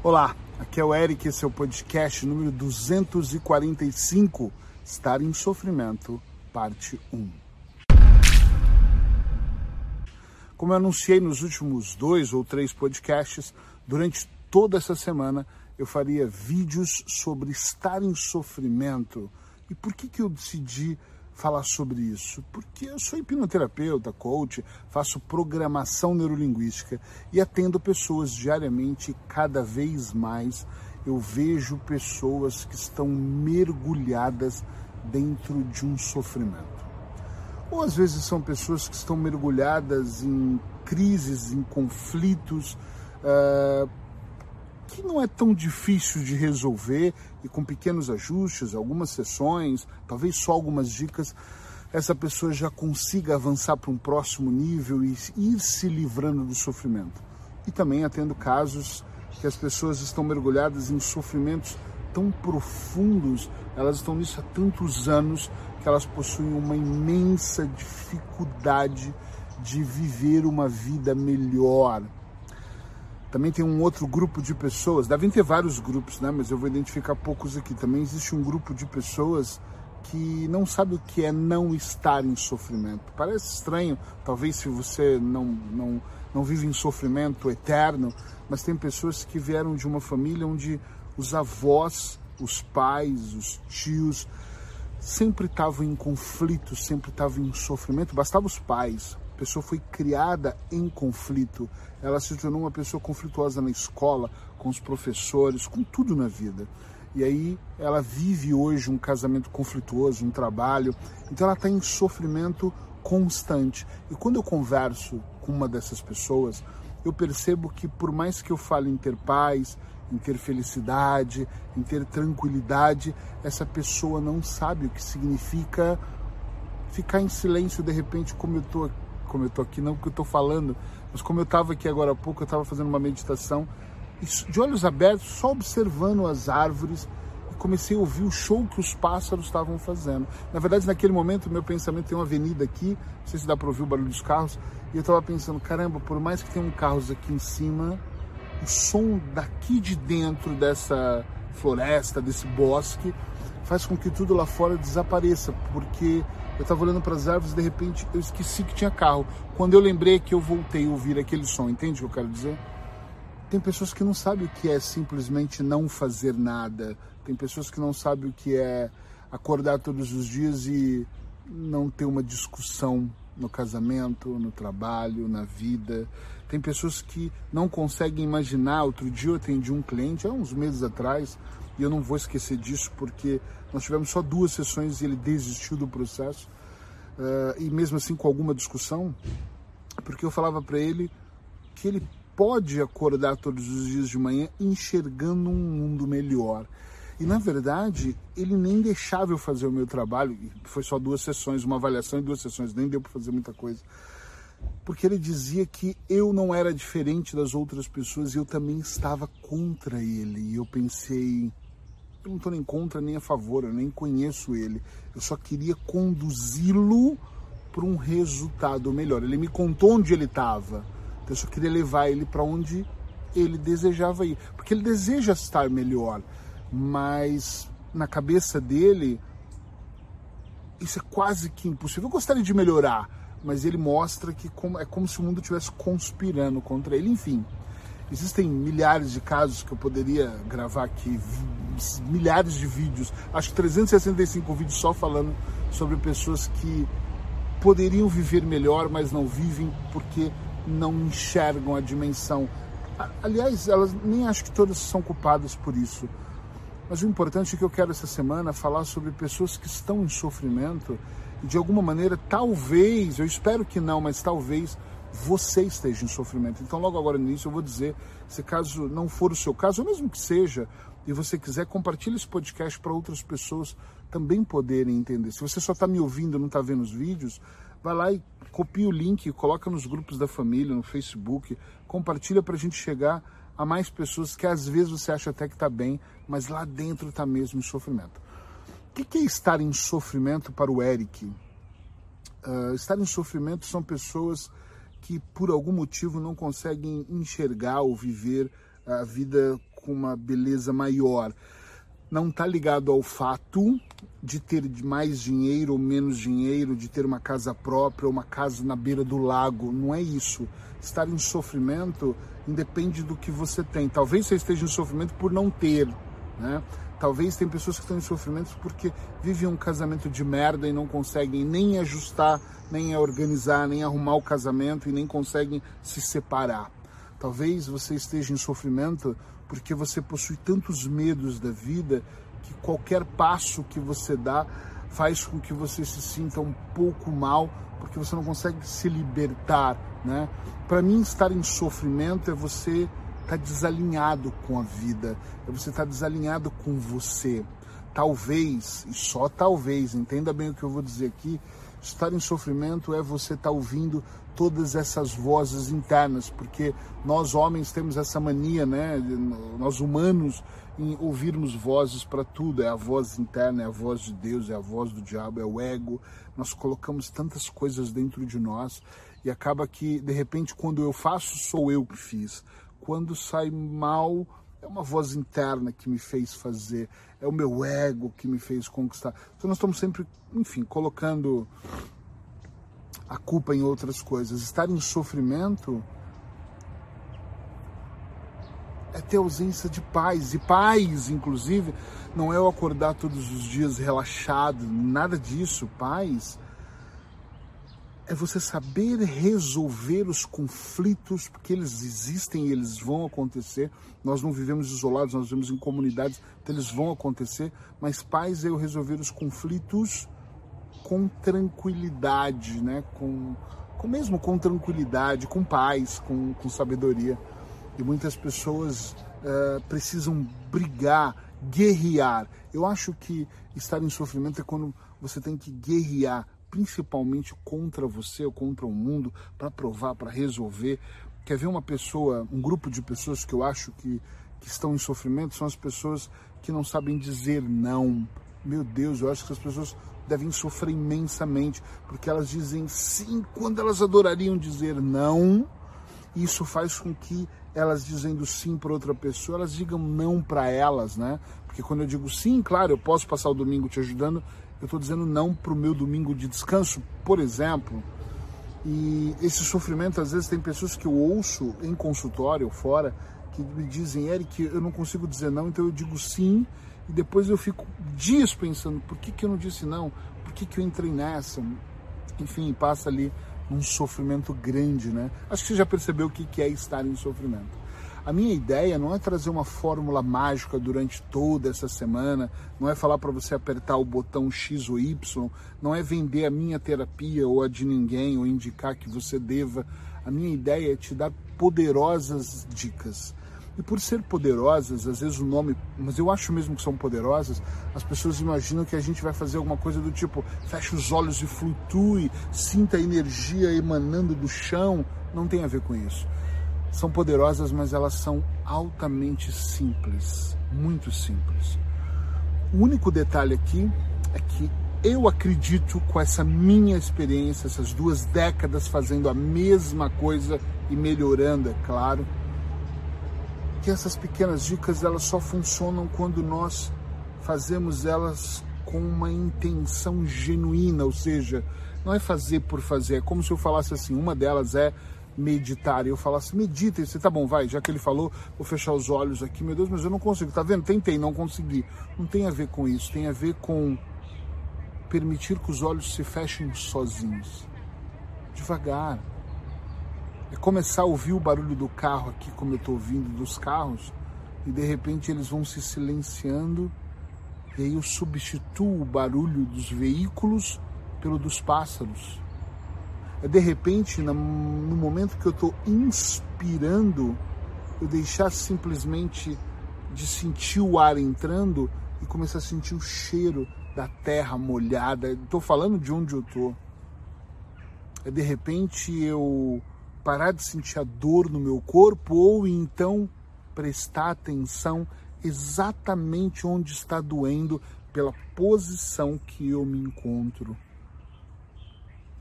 Olá, aqui é o Eric, esse é o podcast número 245, Estar em Sofrimento, parte 1. Como eu anunciei nos últimos dois ou três podcasts, durante toda essa semana eu faria vídeos sobre estar em sofrimento. E por que, que eu decidi falar sobre isso? Porque eu sou hipnoterapeuta, coach, faço programação neurolinguística e atendo pessoas diariamente, cada vez mais eu vejo pessoas que estão mergulhadas dentro de um sofrimento. Ou às vezes são pessoas que estão mergulhadas em crises, em conflitos, uh, que não é tão difícil de resolver e com pequenos ajustes, algumas sessões, talvez só algumas dicas, essa pessoa já consiga avançar para um próximo nível e ir se livrando do sofrimento. E também atendo casos que as pessoas estão mergulhadas em sofrimentos tão profundos, elas estão nisso há tantos anos que elas possuem uma imensa dificuldade de viver uma vida melhor, também tem um outro grupo de pessoas, devem ter vários grupos, né? Mas eu vou identificar poucos aqui. Também existe um grupo de pessoas que não sabe o que é não estar em sofrimento. Parece estranho, talvez se você não, não, não vive em sofrimento eterno, mas tem pessoas que vieram de uma família onde os avós, os pais, os tios sempre estavam em conflito, sempre estavam em sofrimento. Bastava os pais, pessoa foi criada em conflito, ela se tornou uma pessoa conflituosa na escola, com os professores, com tudo na vida. E aí ela vive hoje um casamento conflituoso, um trabalho, então ela está em sofrimento constante. E quando eu converso com uma dessas pessoas, eu percebo que por mais que eu fale em ter paz, em ter felicidade, em ter tranquilidade, essa pessoa não sabe o que significa ficar em silêncio de repente, como eu estou como eu tô aqui, não porque eu estou falando, mas como eu estava aqui agora há pouco, eu estava fazendo uma meditação, de olhos abertos, só observando as árvores, e comecei a ouvir o show que os pássaros estavam fazendo. Na verdade, naquele momento, meu pensamento tem uma avenida aqui, não sei se dá para ouvir o barulho dos carros, e eu estava pensando, caramba, por mais que tenham carros aqui em cima, o som daqui de dentro dessa floresta, desse bosque, faz com que tudo lá fora desapareça, porque eu estava olhando para as árvores e de repente eu esqueci que tinha carro. Quando eu lembrei que eu voltei a ouvir aquele som, entende o que eu quero dizer? Tem pessoas que não sabem o que é simplesmente não fazer nada. Tem pessoas que não sabem o que é acordar todos os dias e não ter uma discussão no casamento, no trabalho, na vida. Tem pessoas que não conseguem imaginar. Outro dia eu atendi um cliente, há uns meses atrás, e eu não vou esquecer disso porque nós tivemos só duas sessões e ele desistiu do processo, uh, e mesmo assim com alguma discussão, porque eu falava para ele que ele pode acordar todos os dias de manhã enxergando um mundo melhor. E na verdade, ele nem deixava eu fazer o meu trabalho, foi só duas sessões, uma avaliação e duas sessões, nem deu para fazer muita coisa. Porque ele dizia que eu não era diferente das outras pessoas e eu também estava contra ele. E eu pensei, eu não estou nem contra nem a favor, eu nem conheço ele. Eu só queria conduzi-lo para um resultado melhor. Ele me contou onde ele estava, então eu só queria levar ele para onde ele desejava ir, porque ele deseja estar melhor, mas na cabeça dele isso é quase que impossível. Eu gostaria de melhorar, mas ele mostra que é como se o mundo estivesse conspirando contra ele. Enfim, existem milhares de casos que eu poderia gravar aqui, milhares de vídeos, acho que 365 vídeos só falando sobre pessoas que poderiam viver melhor, mas não vivem porque não enxergam a dimensão. Aliás, elas nem acho que todas são culpadas por isso. Mas o importante é que eu quero essa semana falar sobre pessoas que estão em sofrimento e de alguma maneira, talvez, eu espero que não, mas talvez você esteja em sofrimento. Então, logo agora no início, eu vou dizer, se caso não for o seu caso, ou mesmo que seja, e você quiser, compartilhe esse podcast para outras pessoas também poderem entender. Se você só está me ouvindo não está vendo os vídeos, vai lá e copia o link, coloca nos grupos da família, no Facebook, compartilha para a gente chegar a mais pessoas que às vezes você acha até que está bem, mas lá dentro está mesmo em sofrimento. O que é estar em sofrimento para o Eric? Uh, estar em sofrimento são pessoas que por algum motivo não conseguem enxergar ou viver a vida com uma beleza maior, não está ligado ao fato de ter mais dinheiro ou menos dinheiro, de ter uma casa própria ou uma casa na beira do lago. Não é isso. Estar em sofrimento independe do que você tem. Talvez você esteja em sofrimento por não ter, né? Talvez tem pessoas que estão em sofrimento porque vivem um casamento de merda e não conseguem nem ajustar, nem organizar, nem arrumar o casamento e nem conseguem se separar. Talvez você esteja em sofrimento porque você possui tantos medos da vida que qualquer passo que você dá faz com que você se sinta um pouco mal, porque você não consegue se libertar, né? Para mim, estar em sofrimento é você estar tá desalinhado com a vida, você estar tá desalinhado com você. Talvez, e só talvez, entenda bem o que eu vou dizer aqui, estar em sofrimento é você estar tá ouvindo todas essas vozes internas, porque nós homens temos essa mania, né? Nós humanos em ouvirmos vozes para tudo, é a voz interna, é a voz de Deus, é a voz do diabo, é o ego. Nós colocamos tantas coisas dentro de nós e acaba que de repente quando eu faço sou eu que fiz. Quando sai mal, é uma voz interna que me fez fazer, é o meu ego que me fez conquistar. Então nós estamos sempre, enfim, colocando a culpa em outras coisas. Estar em sofrimento é ter ausência de paz. E paz, inclusive, não é eu acordar todos os dias relaxado, nada disso. Paz é você saber resolver os conflitos, porque eles existem e eles vão acontecer. Nós não vivemos isolados, nós vivemos em comunidades, então eles vão acontecer. Mas paz é eu resolver os conflitos com tranquilidade, né? com, com mesmo com tranquilidade, com paz, com, com sabedoria. E muitas pessoas uh, precisam brigar, guerrear. Eu acho que estar em sofrimento é quando você tem que guerrear, principalmente contra você ou contra o mundo, para provar, para resolver. Quer ver uma pessoa, um grupo de pessoas que eu acho que, que estão em sofrimento são as pessoas que não sabem dizer não. Meu Deus, eu acho que as pessoas devem sofrer imensamente, porque elas dizem sim quando elas adorariam dizer não. Isso faz com que elas dizendo sim para outra pessoa, elas digam não para elas, né? Porque quando eu digo sim, claro, eu posso passar o domingo te ajudando, eu estou dizendo não para o meu domingo de descanso, por exemplo. E esse sofrimento, às vezes, tem pessoas que eu ouço em consultório, fora, que me dizem, Eric, eu não consigo dizer não, então eu digo sim e depois eu fico dias pensando, por que, que eu não disse não? Por que, que eu entrei nessa? Enfim, passa ali um sofrimento grande, né? Acho que você já percebeu o que, é estar em sofrimento. A minha ideia não é trazer uma fórmula mágica durante toda essa semana, não é falar para você apertar o botão X ou Y, não é vender a minha terapia ou a de ninguém ou indicar que você deva. A minha ideia é te dar poderosas dicas e por ser poderosas, às vezes o nome, mas eu acho mesmo que são poderosas, as pessoas imaginam que a gente vai fazer alguma coisa do tipo, feche os olhos e flutue, sinta a energia emanando do chão. Não tem a ver com isso. São poderosas, mas elas são altamente simples, muito simples. O único detalhe aqui é que eu acredito com essa minha experiência, essas duas décadas fazendo a mesma coisa e melhorando, é claro, que essas pequenas dicas elas só funcionam quando nós fazemos elas com uma intenção genuína, ou seja, não é fazer por fazer, é como se eu falasse assim, uma delas é meditar, e eu falasse, medita, e você, tá bom, vai, já que ele falou, vou fechar os olhos aqui, meu Deus, mas eu não consigo, tá vendo? Tentei, não consegui. Não tem a ver com isso, tem a ver com permitir que os olhos se fechem sozinhos, devagar, é começar a ouvir o barulho do carro aqui, como eu estou ouvindo dos carros, e de repente eles vão se silenciando, e aí eu substituo o barulho dos veículos pelo dos pássaros. De repente, no momento que eu estou inspirando, eu deixar simplesmente de sentir o ar entrando e começar a sentir o cheiro da terra molhada. Estou falando de onde eu estou. É de repente eu parar de sentir a dor no meu corpo ou então prestar atenção exatamente onde está doendo pela posição que eu me encontro.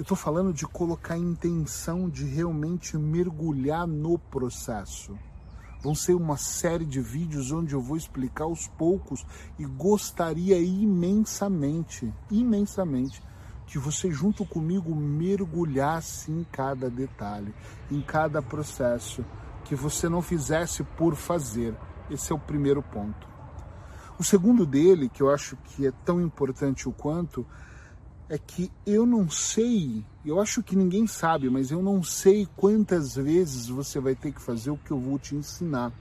Eu estou falando de colocar a intenção de realmente mergulhar no processo. Vão ser uma série de vídeos onde eu vou explicar aos poucos e gostaria imensamente, imensamente, que você junto comigo mergulhasse em cada detalhe, em cada processo, que você não fizesse por fazer. Esse é o primeiro ponto. O segundo dele, que eu acho que é tão importante o quanto, é que eu não sei, eu acho que ninguém sabe, mas eu não sei quantas vezes você vai ter que fazer o que eu vou te ensinar.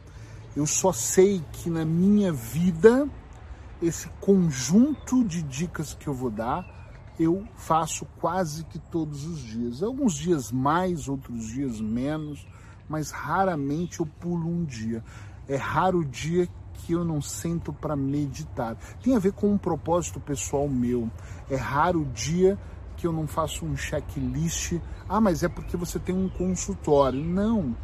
Eu só sei que na minha vida, esse conjunto de dicas que eu vou dar, eu faço quase que todos os dias. Alguns dias mais, outros dias menos, mas raramente eu pulo um dia. É raro o dia que eu não sento para meditar. Tem a ver com um propósito pessoal meu. É raro o dia que eu não faço um checklist. Ah, mas é porque você tem um consultório. Não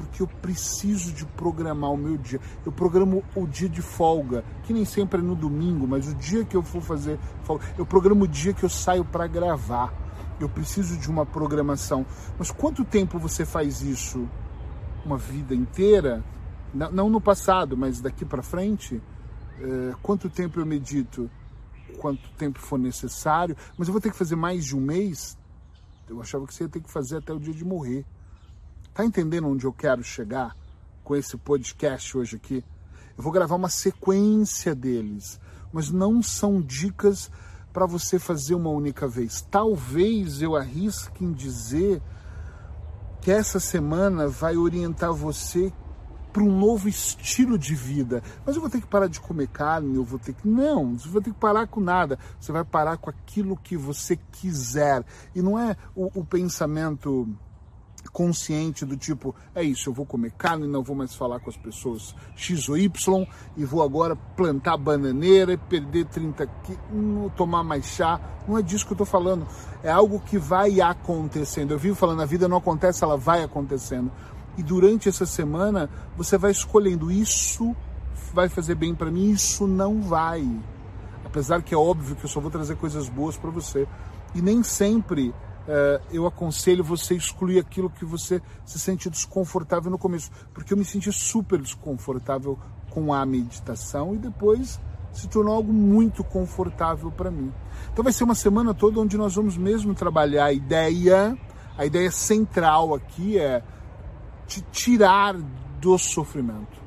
porque eu preciso de programar o meu dia. Eu programo o dia de folga, que nem sempre é no domingo, mas o dia que eu for fazer folga, eu programo o dia que eu saio para gravar. Eu preciso de uma programação. Mas quanto tempo você faz isso? Uma vida inteira? Não no passado, mas daqui para frente? É, quanto tempo eu medito? Quanto tempo for necessário? Mas eu vou ter que fazer mais de um mês? Eu achava que você ia ter que fazer até o dia de morrer. Tá entendendo onde eu quero chegar com esse podcast hoje aqui? Eu vou gravar uma sequência deles, mas não são dicas para você fazer uma única vez. Talvez eu arrisque em dizer que essa semana vai orientar você para um novo estilo de vida. Mas eu vou ter que parar de comer carne, eu vou ter que. Não, você vai ter que parar com nada. Você vai parar com aquilo que você quiser. E não é o, o pensamento consciente do tipo, é isso, eu vou comer carne, não vou mais falar com as pessoas X ou Y e vou agora plantar bananeira e perder 30 quilos, tomar mais chá. Não é disso que eu estou falando. É algo que vai acontecendo. Eu vivo falando, a vida não acontece, ela vai acontecendo. E durante essa semana você vai escolhendo isso vai fazer bem para mim, isso não vai. Apesar que é óbvio que eu só vou trazer coisas boas para você. E nem sempre uh, eu aconselho você excluir aquilo que você se sente desconfortável no começo, porque eu me senti super desconfortável com a meditação e depois se tornou algo muito confortável para mim. Então vai ser uma semana toda onde nós vamos mesmo trabalhar a ideia, a ideia central aqui é te tirar do sofrimento.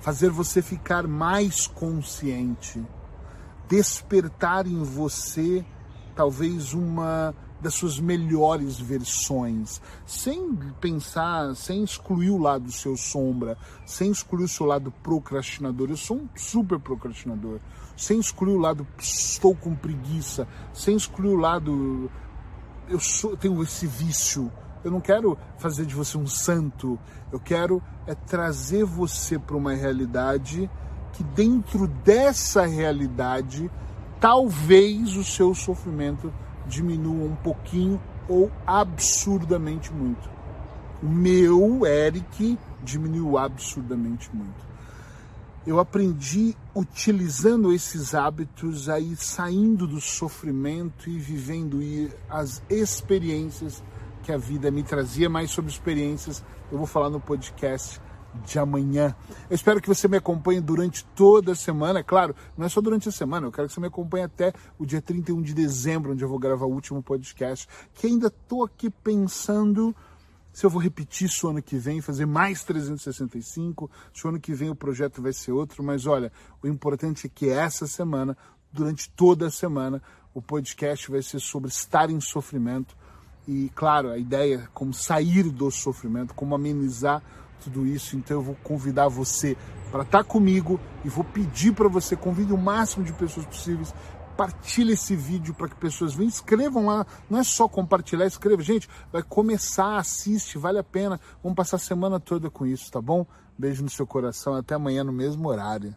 Fazer você ficar mais consciente, despertar em você talvez uma das suas melhores versões, sem pensar, sem excluir o lado seu sombra, sem excluir o seu lado procrastinador. Eu sou um super procrastinador. Sem excluir o lado estou com preguiça, sem excluir o lado eu sou, tenho esse vício. Eu não quero fazer de você um santo. Eu quero é trazer você para uma realidade que dentro dessa realidade talvez o seu sofrimento diminua um pouquinho ou absurdamente muito. O meu, Eric, diminuiu absurdamente muito. Eu aprendi utilizando esses hábitos aí saindo do sofrimento e vivendo as experiências que a vida me trazia, mais sobre experiências eu vou falar no podcast de amanhã. Eu espero que você me acompanhe durante toda a semana. Claro, não é só durante a semana, eu quero que você me acompanhe até o dia 31 de dezembro, onde eu vou gravar o último podcast. Que ainda estou aqui pensando se eu vou repetir isso ano que vem, fazer mais 365, se o ano que vem o projeto vai ser outro, mas olha, o importante é que essa semana, durante toda a semana, o podcast vai ser sobre estar em sofrimento. E, claro, a ideia é como sair do sofrimento, como amenizar tudo isso, então eu vou convidar você para estar tá comigo e vou pedir para você convide o máximo de pessoas possíveis. Partilhe esse vídeo para que pessoas venham, escrevam lá. Não é só compartilhar, escreva. Gente, vai começar, assiste, vale a pena. Vamos passar a semana toda com isso, tá bom? Beijo no seu coração, até amanhã no mesmo horário.